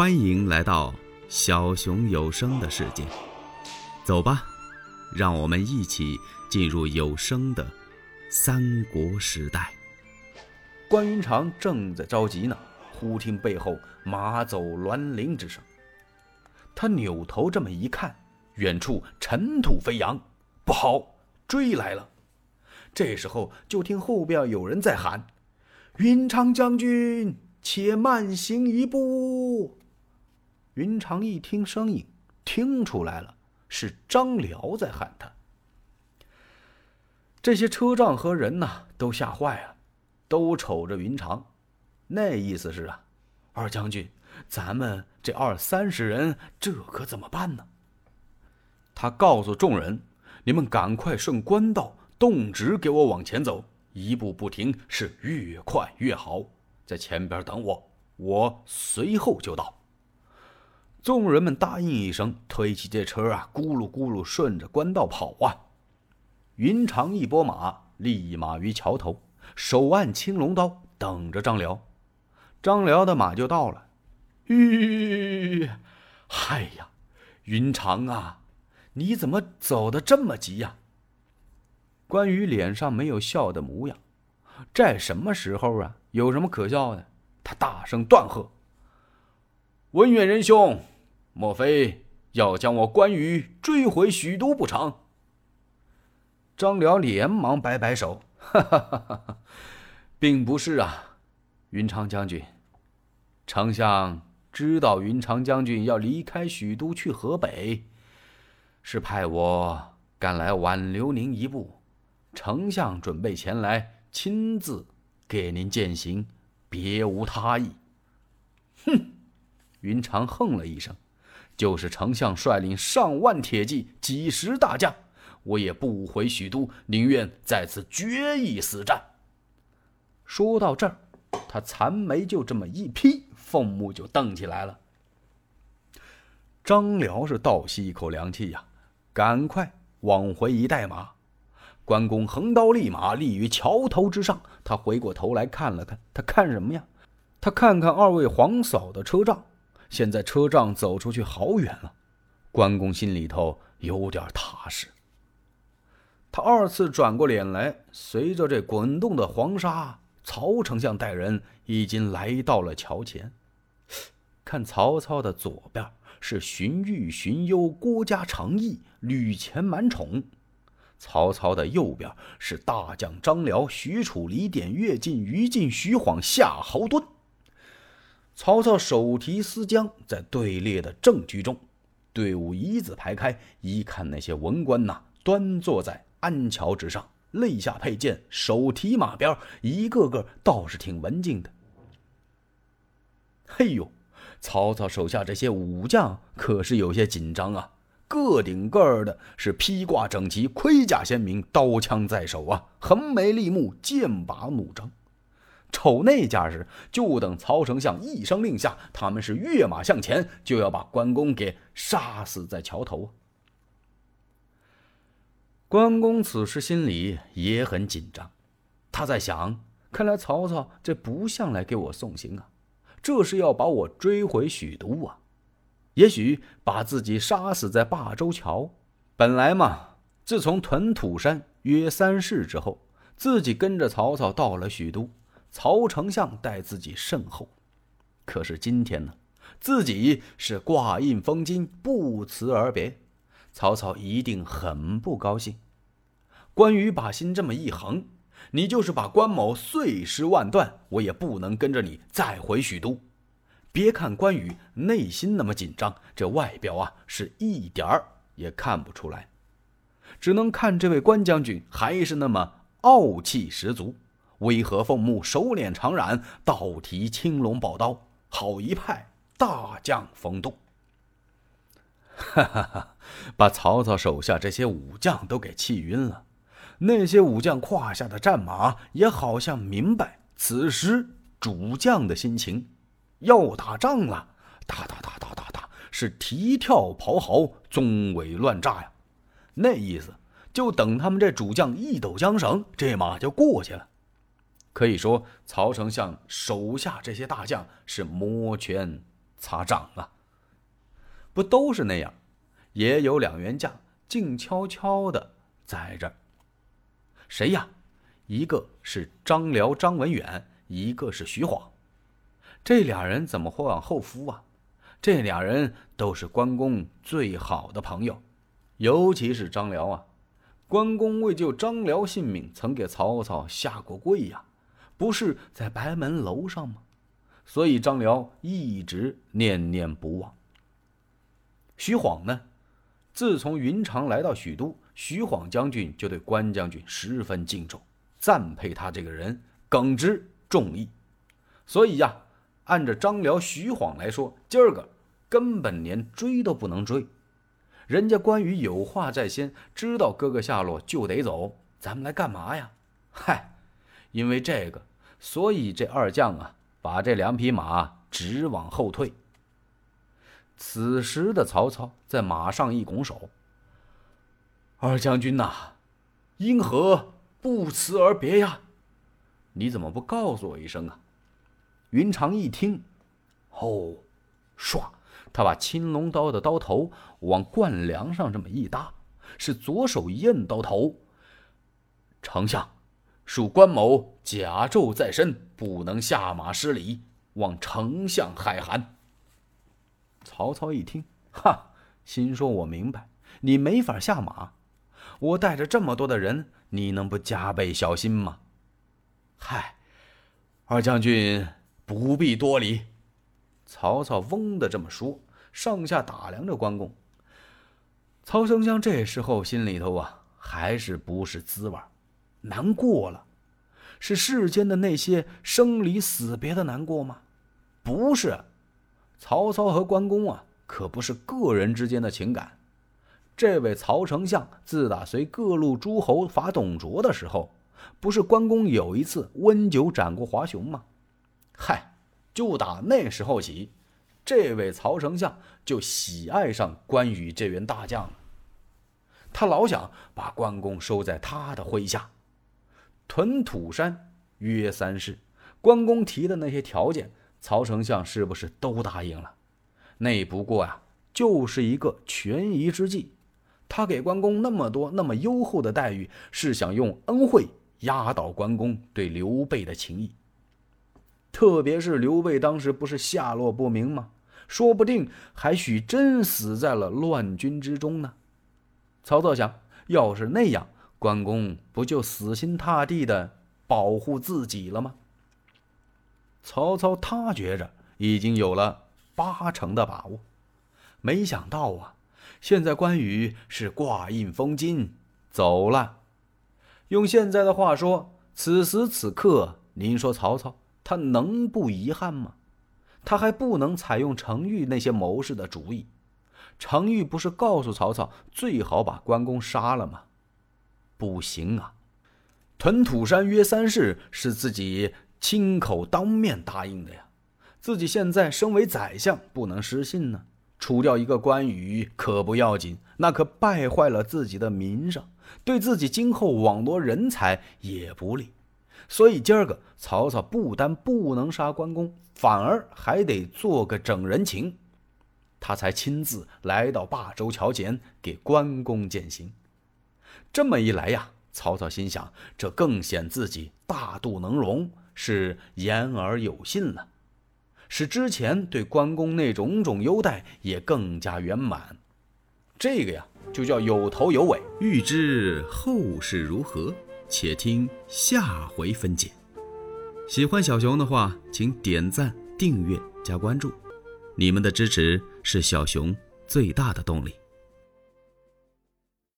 欢迎来到小熊有声的世界，走吧，让我们一起进入有声的三国时代。关云长正在着急呢，忽听背后马走銮铃之声。他扭头这么一看，远处尘土飞扬，不好，追来了！这时候就听后边有人在喊：“云长将军，且慢行一步。”云长一听声音，听出来了，是张辽在喊他。这些车仗和人呐，都吓坏了，都瞅着云长，那意思是啊，二将军，咱们这二三十人，这可怎么办呢？他告诉众人：“你们赶快顺官道，动直给我往前走，一步不停，是越快越好。在前边等我，我随后就到。”众人们答应一声，推起这车啊，咕噜咕噜顺着官道跑啊。云长一拨马，立马于桥头，手按青龙刀，等着张辽。张辽的马就到了。吁，嗨呀，云长啊，你怎么走的这么急呀？关羽脸上没有笑的模样。这什么时候啊？有什么可笑的？他大声断喝：“文远仁兄！”莫非要将我关羽追回许都不成？张辽连忙摆摆手：“哈哈哈哈并不是啊，云长将军。丞相知道云长将军要离开许都去河北，是派我赶来挽留您一步。丞相准备前来亲自给您践行，别无他意。”哼！云长哼了一声。就是丞相率领上万铁骑、几十大将，我也不回许都，宁愿在此决一死战。说到这儿，他残眉就这么一劈，凤目就瞪起来了。张辽是倒吸一口凉气呀，赶快往回一带马。关公横刀立马立于桥头之上，他回过头来看了看，他看什么呀？他看看二位皇嫂的车仗。现在车仗走出去好远了，关公心里头有点踏实。他二次转过脸来，随着这滚动的黄沙，曹丞相带人已经来到了桥前。看曹操的左边是荀彧、荀攸、郭嘉、常毅、吕虔、满宠；曹操的右边是大将张辽、许褚、李典、乐进、于禁、徐晃、夏侯惇。曹操手提丝缰，在队列的正居中，队伍一字排开。一看那些文官呐，端坐在安桥之上，肋下佩剑，手提马鞭，一个个倒是挺文静的。嘿呦，曹操手下这些武将可是有些紧张啊，个顶个的是披挂整齐，盔甲鲜明，刀枪在手啊，横眉立目，剑拔弩张。瞅那架势，就等曹丞相一声令下，他们是跃马向前，就要把关公给杀死在桥头。关公此时心里也很紧张，他在想：看来曹操这不像来给我送行啊，这是要把我追回许都啊！也许把自己杀死在霸州桥。本来嘛，自从屯土山约三世之后，自己跟着曹操到了许都。曹丞相待自己甚厚，可是今天呢，自己是挂印封金，不辞而别，曹操一定很不高兴。关羽把心这么一横，你就是把关某碎尸万段，我也不能跟着你再回许都。别看关羽内心那么紧张，这外表啊是一点儿也看不出来，只能看这位关将军还是那么傲气十足。威和凤目，手捻长髯，倒提青龙宝刀，好一派大将风度。哈哈哈！把曹操手下这些武将都给气晕了。那些武将胯下的战马也好像明白此时主将的心情，要打仗了，打打打打打打，是提跳咆哮，鬃尾乱炸呀！那意思就等他们这主将一抖缰绳，这马就过去了。可以说，曹丞相手下这些大将是摩拳擦掌啊。不都是那样？也有两员将静悄悄的在这儿。谁呀？一个是张辽、张文远，一个是徐晃。这俩人怎么会往后夫啊？这俩人都是关公最好的朋友，尤其是张辽啊。关公为救张辽性命，曾给曹操下过跪呀，不是在白门楼上吗？所以张辽一直念念不忘。徐晃呢？自从云长来到许都，徐晃将军就对关将军十分敬重，赞佩他这个人耿直重义。所以呀，按着张辽、徐晃来说，今儿个根本连追都不能追。人家关羽有话在先，知道哥哥下落就得走，咱们来干嘛呀？嗨，因为这个，所以这二将啊，把这两匹马直往后退。此时的曹操在马上一拱手：“二将军呐，因何不辞而别呀？你怎么不告诉我一声啊？”云长一听，哦，唰。他把青龙刀的刀头往冠梁上这么一搭，是左手一刀头。丞相，恕关某甲胄在身，不能下马失礼，望丞相海涵。曹操一听，哈，心说：“我明白，你没法下马。我带着这么多的人，你能不加倍小心吗？”嗨，二将军不必多礼。曹操嗡的这么说，上下打量着关公。曹丞相这时候心里头啊，还是不是滋味难过了，是世间的那些生离死别的难过吗？不是，曹操和关公啊，可不是个人之间的情感。这位曹丞相自打随各路诸侯伐董卓的时候，不是关公有一次温酒斩过华雄吗？嗨。就打那时候起，这位曹丞相就喜爱上关羽这员大将了。他老想把关公收在他的麾下，屯土山约三世。关公提的那些条件，曹丞相是不是都答应了？那不过呀，就是一个权宜之计。他给关公那么多、那么优厚的待遇，是想用恩惠压倒关公对刘备的情谊。特别是刘备当时不是下落不明吗？说不定还许真死在了乱军之中呢。曹操想，要是那样，关公不就死心塌地的保护自己了吗？曹操他觉着已经有了八成的把握，没想到啊，现在关羽是挂印封金走了。用现在的话说，此时此刻，您说曹操？他能不遗憾吗？他还不能采用程昱那些谋士的主意。程昱不是告诉曹操最好把关公杀了吗？不行啊！屯土山约三世是自己亲口当面答应的呀。自己现在身为宰相，不能失信呢。除掉一个关羽可不要紧，那可败坏了自己的名声，对自己今后网罗人才也不利。所以今儿个曹操不但不能杀关公，反而还得做个整人情，他才亲自来到霸州桥前给关公践行。这么一来呀，曹操心想，这更显自己大度能容，是言而有信了，使之前对关公那种种优待也更加圆满。这个呀，就叫有头有尾。欲知后事如何？且听下回分解。喜欢小熊的话，请点赞、订阅、加关注，你们的支持是小熊最大的动力。